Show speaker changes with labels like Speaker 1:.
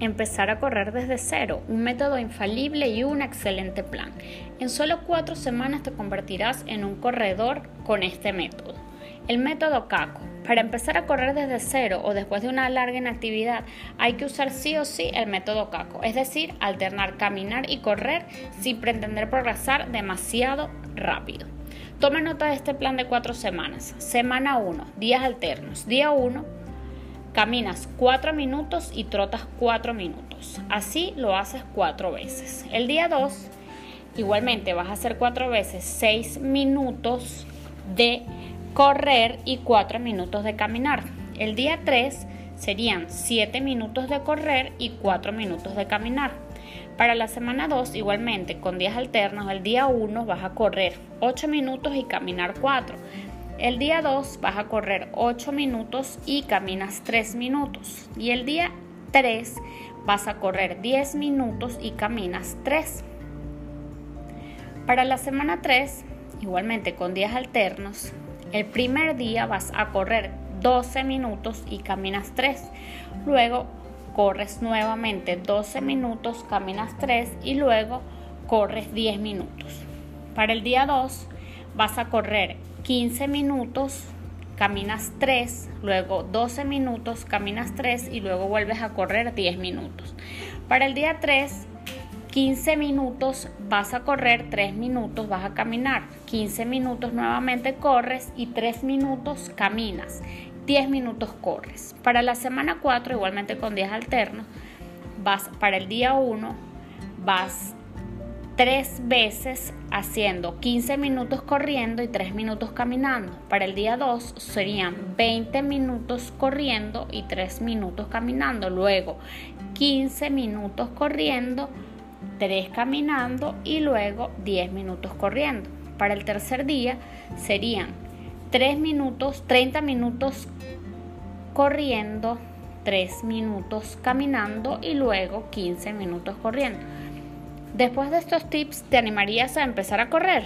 Speaker 1: empezar a correr desde cero, un método infalible y un excelente plan. En solo cuatro semanas te convertirás en un corredor con este método. El método CACO. Para empezar a correr desde cero o después de una larga inactividad, hay que usar sí o sí el método CACO, es decir, alternar caminar y correr sin pretender progresar demasiado rápido. Toma nota de este plan de cuatro semanas. Semana 1, días alternos. Día 1, caminas 4 minutos y trotas 4 minutos. Así lo haces 4 veces. El día 2, igualmente vas a hacer 4 veces 6 minutos de correr y 4 minutos de caminar. El día 3 serían 7 minutos de correr y 4 minutos de caminar. Para la semana 2, igualmente, con días alternos, el día 1 vas a correr 8 minutos y caminar 4. El día 2 vas a correr 8 minutos y caminas 3 minutos. Y el día 3 vas a correr 10 minutos y caminas 3. Para la semana 3, igualmente con días alternos, el primer día vas a correr 12 minutos y caminas 3. Luego corres nuevamente 12 minutos, caminas 3 y luego corres 10 minutos. Para el día 2 vas a correr 15 minutos, caminas 3, luego 12 minutos, caminas 3 y luego vuelves a correr 10 minutos. Para el día 3 15 minutos vas a correr, 3 minutos vas a caminar, 15 minutos nuevamente corres y 3 minutos caminas, 10 minutos corres. Para la semana 4, igualmente con días alternos, vas para el día 1, vas 3 veces haciendo 15 minutos corriendo y 3 minutos caminando. Para el día 2 serían 20 minutos corriendo y 3 minutos caminando. Luego 15 minutos corriendo 3 caminando y luego 10 minutos corriendo. Para el tercer día serían 3 minutos, 30 minutos corriendo, 3 minutos caminando y luego 15 minutos corriendo. Después de estos tips, ¿te animarías a empezar a correr?